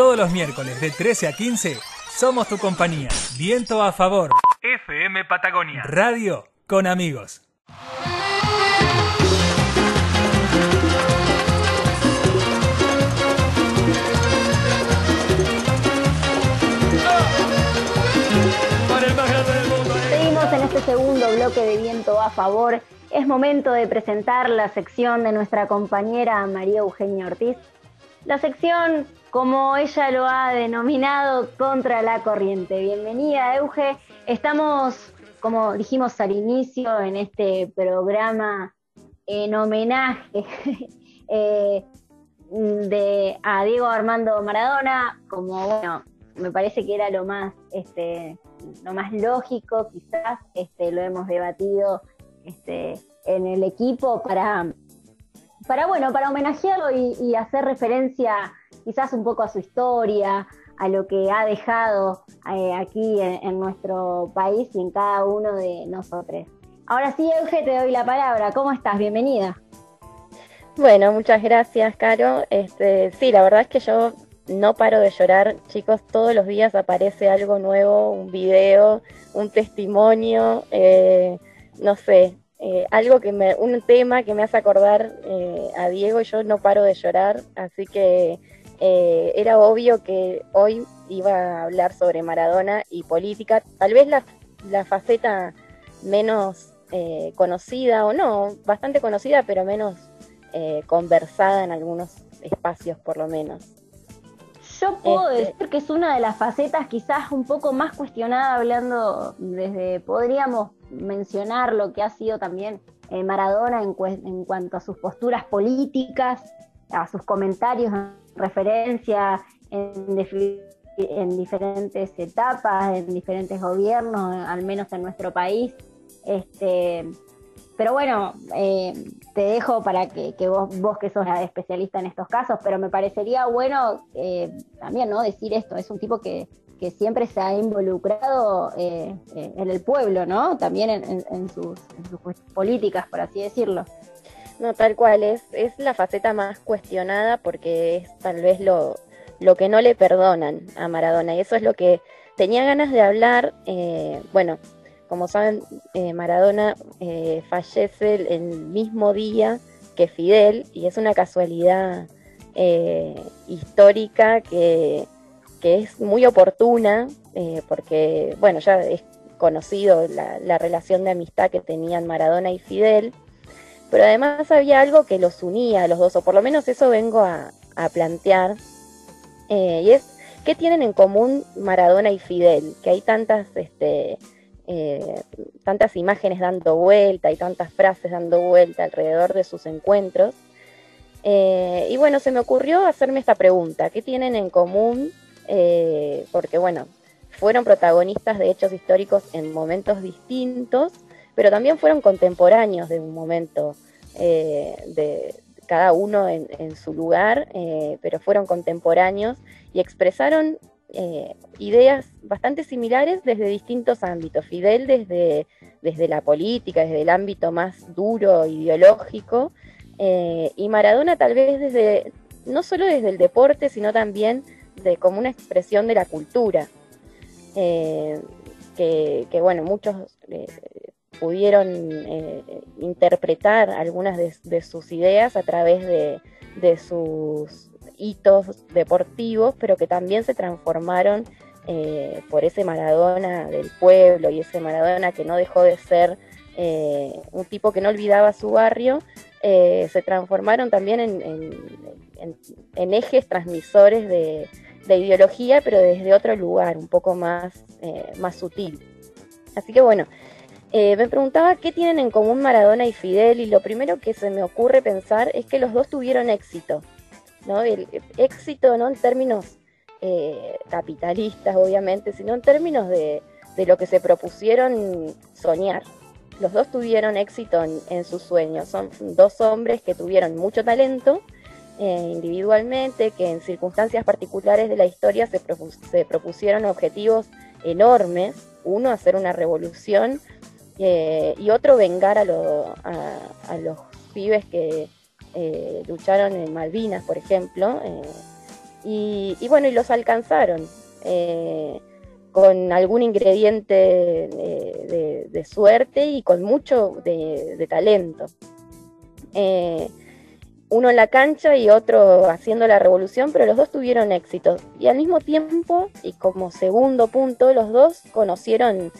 Todos los miércoles de 13 a 15 somos tu compañía. Viento a favor. FM Patagonia. Radio con amigos. Seguimos en este segundo bloque de Viento a favor. Es momento de presentar la sección de nuestra compañera María Eugenia Ortiz. La sección, como ella lo ha denominado, contra la corriente. Bienvenida, Euge. Estamos, como dijimos al inicio, en este programa en homenaje eh, de, a Diego Armando Maradona, como bueno, me parece que era lo más, este, lo más lógico, quizás, este, lo hemos debatido este, en el equipo para, para bueno, para homenajearlo y, hacer referencia quizás un poco a su historia, a lo que ha dejado eh, aquí en, nuestro país y en cada uno de nosotros. Ahora sí, Euge, te doy la palabra. ¿Cómo estás? Bienvenida. Bueno, muchas gracias, Caro. Este, sí, la verdad es que yo no paro de llorar, chicos, todos los días aparece algo nuevo, un video, un testimonio, eh, no sé, eh, algo que me, un tema que me hace acordar eh, a Diego y yo no paro de llorar, así que era obvio que hoy iba a hablar sobre Maradona y política, tal vez la, la faceta menos conocida o no, bastante conocida, pero menos conversada en algunos espacios por lo menos. Yo puedo este decir que es una de las facetas quizás un poco más cuestionada, hablando desde, podríamos mencionar lo que ha sido también eh, Maradona en, en, cuanto a sus posturas políticas, a sus comentarios en referencia en, en diferentes etapas, en diferentes gobiernos, al menos en nuestro país. Este, pero bueno, eh, te dejo para que, vos, vos que sos la especialista en estos casos, pero me parecería bueno eh, también no decir esto, es un tipo que, siempre se ha involucrado eh, en el pueblo, ¿no? También en, sus, políticas, por así decirlo. No, tal cual, es, es la faceta más cuestionada porque es tal vez lo, lo que no le perdonan a Maradona y eso es lo que tenía ganas de hablar, bueno, como saben, eh, Maradona eh, fallece el, mismo día que Fidel y es una casualidad eh, histórica que, es muy oportuna porque, bueno, ya es conocido la, relación de amistad que tenían Maradona y Fidel, pero además había algo que los unía a los dos, o por lo menos eso vengo a, plantear, y es, ¿qué tienen en común Maradona y Fidel? Que hay tantas... Este, eh, tantas imágenes dando vuelta y tantas frases dando vuelta alrededor de sus encuentros. Eh, y bueno, se me ocurrió hacerme esta pregunta, ¿qué tienen en común? Eh, porque bueno, fueron protagonistas de hechos históricos en momentos distintos, pero también fueron contemporáneos de un momento de cada uno en su lugar, pero fueron contemporáneos y expresaron eh, ideas bastante similares desde distintos ámbitos. Fidel desde, desde la política, desde el ámbito más duro, ideológico, eh, y Maradona tal vez desde, no solo desde el deporte, sino también de, como una expresión de la cultura. Eh, que, bueno, muchos pudieron interpretar algunas de, sus ideas a través de sus hitos deportivos, pero que también se transformaron eh, por ese Maradona del pueblo y ese Maradona que no dejó de ser eh, un tipo que no olvidaba su barrio, eh, se transformaron también en, ejes transmisores de, ideología, pero desde otro lugar, un poco más, más sutil. Así que bueno, me preguntaba qué tienen en común Maradona y Fidel y lo primero que se me ocurre pensar es que los dos tuvieron éxito. ¿no? El éxito no en términos eh, capitalistas, obviamente, sino en términos de, lo que se propusieron soñar. Los dos tuvieron éxito en, sus sueños. Son dos hombres que tuvieron mucho talento eh, individualmente, que en circunstancias particulares de la historia se, propusieron objetivos enormes. Uno, hacer una revolución eh, y otro, vengar a, a los pibes que, eh, lucharon en Malvinas, por ejemplo, y, bueno, y los alcanzaron con algún ingrediente de, suerte y con mucho de, talento. Uno en la cancha y otro haciendo la revolución, pero los dos tuvieron éxito. Y al mismo tiempo, y como segundo punto, los dos conocieron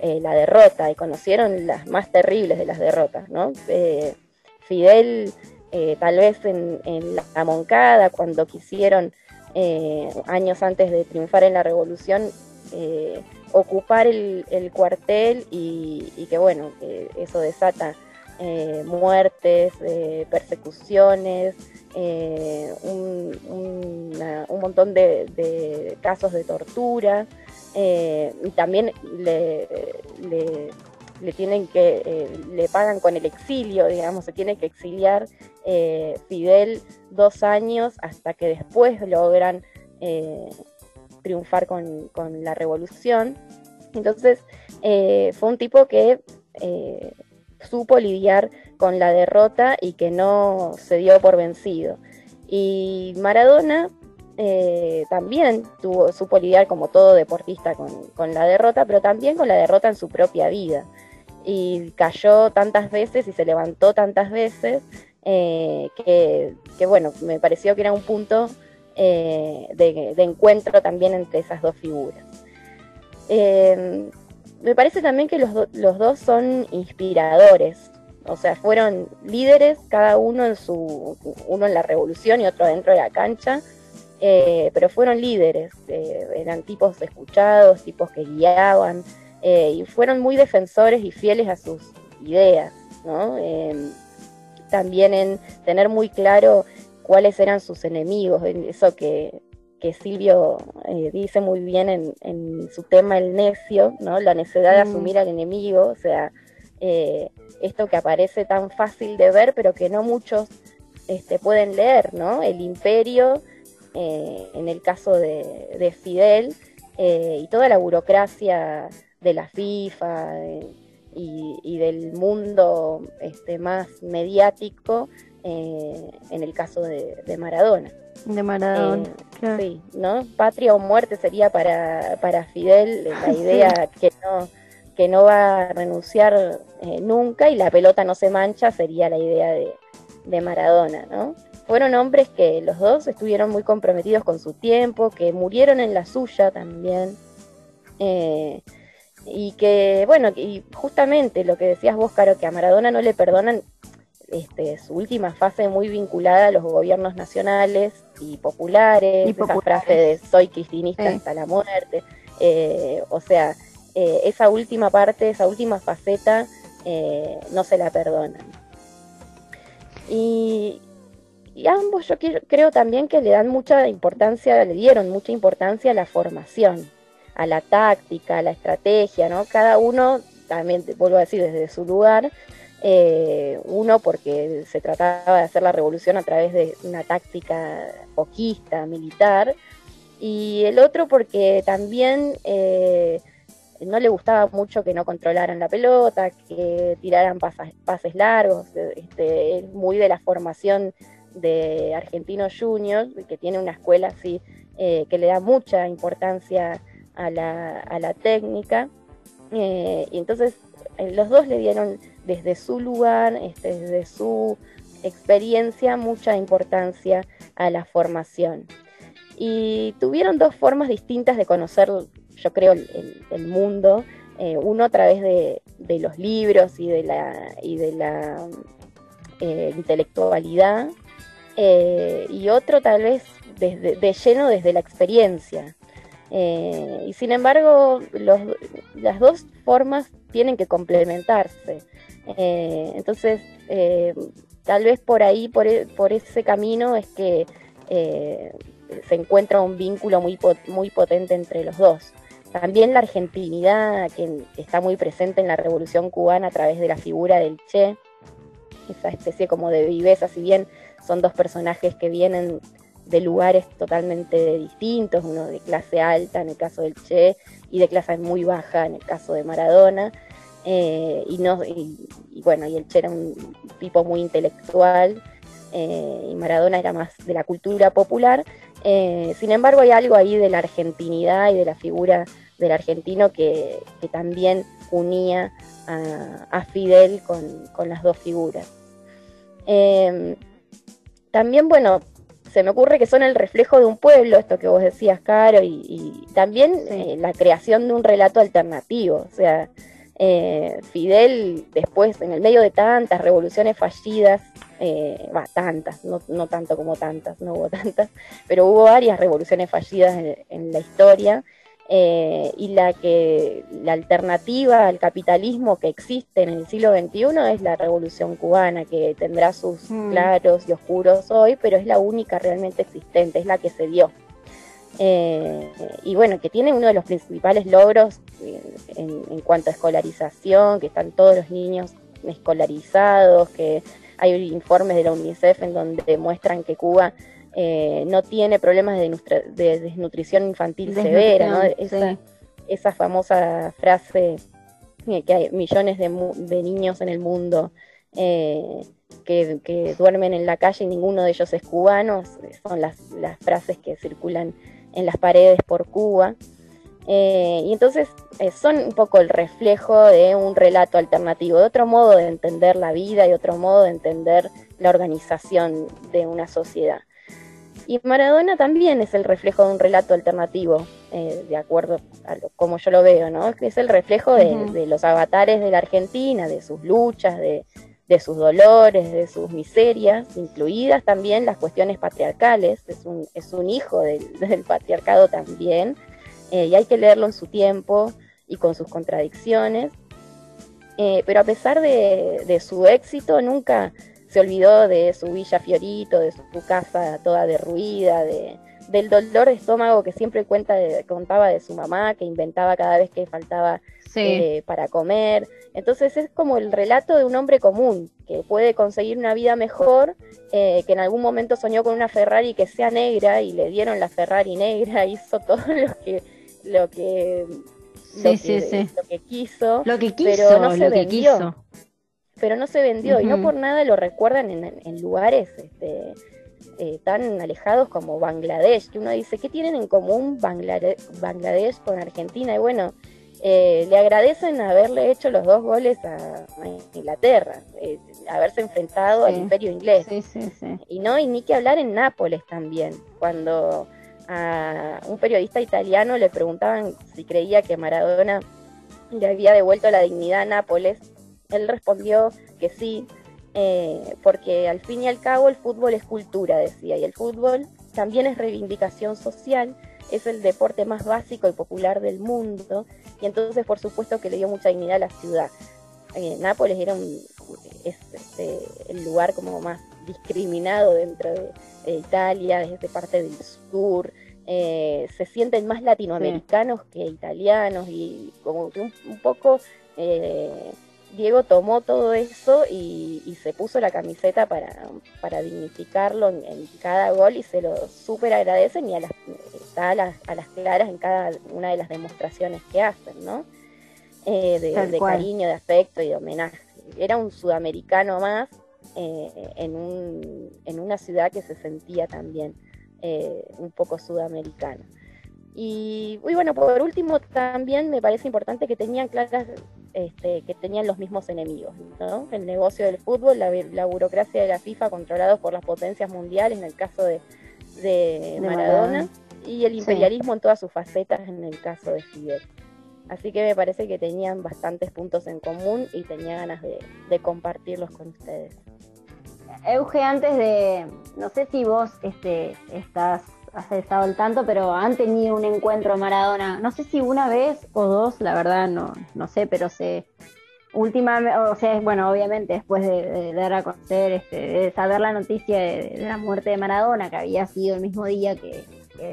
eh, la derrota y conocieron las más terribles de las derrotas, ¿no? Eh, Fidel, eh, tal vez en, la Moncada, cuando quisieron, años antes de triunfar en la revolución, ocupar el, cuartel y, que bueno, eso desata muertes, persecuciones, un, montón de casos de tortura. Eh, y también le, le, tienen que, eh, le pagan con el exilio, digamos, se tiene que exiliar eh, Fidel dos años hasta que después logran triunfar con, con, la revolución. Entonces, fue un tipo que supo lidiar con la derrota y que no se dio por vencido. Y Maradona eh, también tuvo, supo lidiar como todo deportista con, la derrota, pero también con la derrota en su propia vida. Y cayó tantas veces y se levantó tantas veces eh, que, bueno, me pareció que era un punto eh, de, encuentro también entre esas dos figuras. Me parece también que los, los dos son inspiradores, o sea, fueron líderes, cada uno en su, uno en la revolución y otro dentro de la cancha, eh, pero fueron líderes, eh, eran tipos escuchados, tipos que guiaban, eh, y fueron muy defensores y fieles a sus ideas, también en tener muy claro cuáles eran sus enemigos, eso que, Silvio dice muy bien en, su tema El necio, ¿no? la necesidad de mm. asumir al enemigo, o sea, esto que aparece tan fácil de ver, pero que no muchos este, pueden leer, ¿no? El imperio eh, en el caso de, Fidel, eh, y toda la burocracia de la FIFA eh, y, del mundo este, más mediático en el caso de, Maradona. De Maradona. Sí, ¿no? Patria o muerte sería para, para Fidel la idea que no que no va a renunciar nunca y la pelota no se mancha sería la idea de, de Maradona, ¿no? fueron hombres que los dos estuvieron muy comprometidos con su tiempo, que murieron en la suya también. Eh, y que, bueno, y justamente lo que decías vos, Caro, que a Maradona no le perdonan este, su última fase muy vinculada a los gobiernos nacionales y populares, y esa frase de soy cristinista hasta la muerte. Eh, o sea, eh, esa última parte, esa última faceta, no se la perdonan. Y, y ambos yo creo también que le dan mucha importancia, le dieron mucha importancia a la formación, a la táctica, a la estrategia, ¿no? Cada uno, también vuelvo a decir, desde su lugar, eh, uno porque se trataba de hacer la revolución a través de una táctica poquista, militar, y el otro porque también eh, no le gustaba mucho que no controlaran la pelota, que tiraran pases largos, este, es muy de la formación de Argentinos Juniors, que tiene una escuela así eh, que le da mucha importancia a la, técnica. Eh, y entonces los dos le dieron desde su lugar, este, desde su experiencia, mucha importancia a la formación. Y tuvieron dos formas distintas de conocer, yo creo, el, mundo. uno a través de, los libros y de la, la intelectualidad eh, y otro tal vez de lleno desde la experiencia. Eh, y sin embargo, las dos formas tienen que complementarse. Eh, entonces, tal vez por ahí, por, e, por, ese camino, es que se encuentra un vínculo muy, muy potente entre los dos. También la argentinidad, que está muy presente en la Revolución Cubana a través de la figura del Che, esa especie como de viveza, si bien son dos personajes que vienen de lugares totalmente distintos, uno de clase alta en el caso del Che y de clase muy baja en el caso de Maradona. Eh, y, no, y, bueno, y el Che era un tipo muy intelectual eh, y Maradona era más de la cultura popular. Eh, sin embargo, hay algo ahí de la argentinidad y de la figura del argentino que, también unía a, Fidel con, las dos figuras. También, bueno, se me ocurre que son el reflejo de un pueblo, esto que vos decías, Caro, y, también la creación de un relato alternativo. O sea, eh, Fidel, después, en el medio de tantas revoluciones fallidas, eh, tantas, no, tanto como tantas, no hubo tantas, pero hubo varias revoluciones fallidas en, la historia. Eh, y la que la alternativa al capitalismo que existe en el siglo XXI es la revolución cubana, que tendrá sus mm. claros y oscuros hoy, pero es la única realmente existente, es la que se dio. Eh, y bueno, que tiene uno de los principales logros en, cuanto a escolarización, que están todos los niños escolarizados, que hay informes de la UNICEF en donde demuestran que Cuba eh, no tiene problemas de, desnutrición infantil severa, ¿no? esa, famosa frase que hay millones de, niños en el mundo eh, que, duermen en la calle y ninguno de ellos es cubano, son las, las frases que circulan en las paredes por Cuba. Eh, y entonces eh, son un poco el reflejo de un relato alternativo, de otro modo de entender la vida y otro modo de entender la organización de una sociedad. Y Maradona también es el reflejo de un relato alternativo, eh, de acuerdo a como yo lo veo, ¿no? Es el reflejo de, los avatares de la Argentina, de sus luchas, de, de sus dolores, de sus miserias, incluidas también las cuestiones patriarcales, es un, es un hijo del, patriarcado también, eh, y hay que leerlo en su tiempo y con sus contradicciones, eh, pero a pesar de, su éxito, nunca se olvidó de su villa Fiorito, de su, casa toda derruida, de, del dolor de estómago que siempre cuenta contaba de su mamá, que inventaba cada vez que faltaba eh, para comer. Entonces es como el relato de un hombre común que puede conseguir una vida mejor, eh, que en algún momento soñó con una Ferrari que sea negra y le dieron la Ferrari negra, hizo todo lo que lo que lo, que, quiso, lo que quiso, pero no se vendió. Pero no se vendió y no por nada lo recuerdan en, lugares este, eh, tan alejados como Bangladesh, que uno dice, ¿qué tienen en común Bangladesh con Argentina? Y bueno, eh, le agradecen haberle hecho los dos goles a, Inglaterra, eh, haberse enfrentado al imperio inglés. y no, y ni que hablar en Nápoles también, cuando a un periodista italiano le preguntaban si creía que Maradona le había devuelto la dignidad a Nápoles, él respondió que sí, eh, porque al fin y al cabo el fútbol es cultura, decía, y el fútbol también es reivindicación social es el deporte más básico y popular del mundo, y entonces por supuesto que le dio mucha dignidad a la ciudad. Eh, Nápoles era un, este, el lugar como más discriminado dentro de, Italia, desde parte del sur, eh, se sienten más latinoamericanos que italianos y como que un, poco eh, Diego tomó todo eso y, se puso la camiseta para, para dignificarlo en, cada gol y se lo súper agradecen y a las, está a las, a las, claras en cada una de las demostraciones que hacen, ¿no? Eh, de, cariño, de afecto y de homenaje. Era un sudamericano más eh, en, un, en una ciudad que se sentía también eh, un poco sudamericano. Y, bueno, por último también me parece importante que tenían claras, este, que tenían los mismos enemigos, ¿no? El negocio del fútbol, la, burocracia de la FIFA controlados por las potencias mundiales, en el caso de, Maradona, y el imperialismo en todas sus facetas en el caso de Fidel. Así que me parece que tenían bastantes puntos en común y tenía ganas de, de compartirlos con ustedes. Euge, antes de, no sé si vos este, estás has estado al tanto, pero han tenido un encuentro Maradona, no sé si una vez o dos, la verdad no, no sé, pero se última, o sea, bueno, obviamente después de, dar a conocer, este, de saber la noticia de, la muerte de Maradona, que había sido el mismo día que,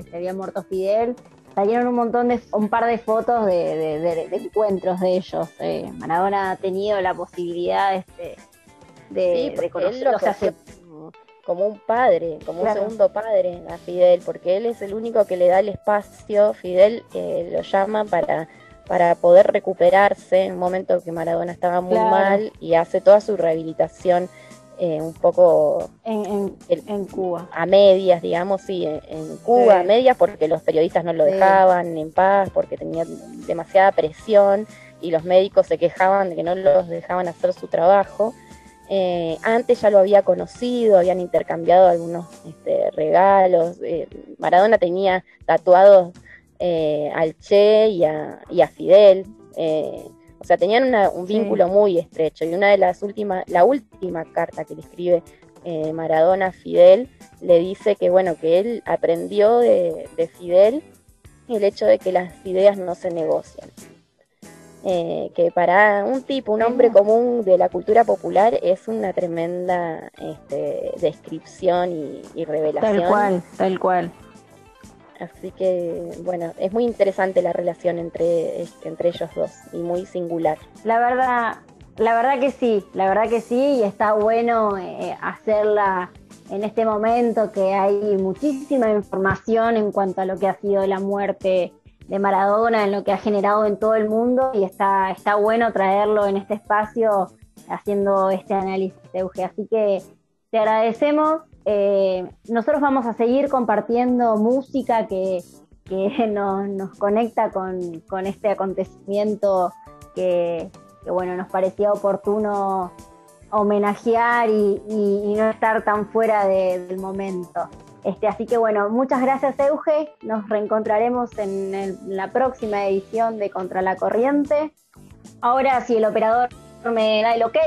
se había muerto Fidel, salieron un montón de, un par de fotos de, encuentros de ellos. Eh. Maradona ha tenido la posibilidad este, de, sí, o sea, como un padre, como un segundo padre a Fidel, porque él es el único que le da el espacio, Fidel eh, lo llama para, para poder recuperarse en un momento que Maradona estaba muy mal y hace toda su rehabilitación eh, un poco en, Cuba. A medias, digamos, sí, en, Cuba, a medias porque los periodistas no lo dejaban en paz, porque tenía demasiada presión y los médicos se quejaban de que no los dejaban hacer su trabajo. Eh, antes ya lo había conocido, habían intercambiado algunos este, regalos. Eh, Maradona tenía tatuados al Che y a, y a Fidel. O sea, tenían un vínculo muy estrecho y una de las últimas, la última carta que le escribe eh, Maradona a Fidel le dice que bueno, que él aprendió de, Fidel el hecho de que las ideas no se negocian. Eh, que para un tipo, un hombre común de la cultura popular es una tremenda este, descripción y, y revelación. Tal cual, tal cual. Así que, bueno, es muy interesante la relación entre, este, entre ellos dos y muy singular. La verdad, la verdad que sí, la verdad que sí, y está bueno eh, hacerla en este momento que hay muchísima información en cuanto a lo que ha sido la muerte de Maradona, en lo que ha generado en todo el mundo, y está, está bueno traerlo en este espacio haciendo este análisis, Euge. Así que te agradecemos eh, nosotros vamos a seguir compartiendo música que, nos, conecta con, este acontecimiento que, bueno, nos parecía oportuno homenajear y, no estar tan fuera del momento. Este, así que bueno, muchas gracias Euge, nos reencontraremos en, la próxima edición de Contra la Corriente. Ahora si el operador me da el ok,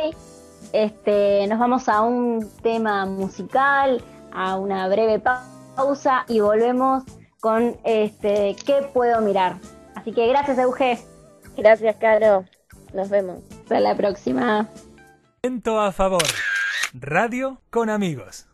este, nos vamos a un tema musical, a una breve pausa y volvemos con este ¿Qué puedo mirar? Así que gracias, Euge. Gracias, Caro. Nos vemos. Hasta la próxima. a favor. Radio con amigos.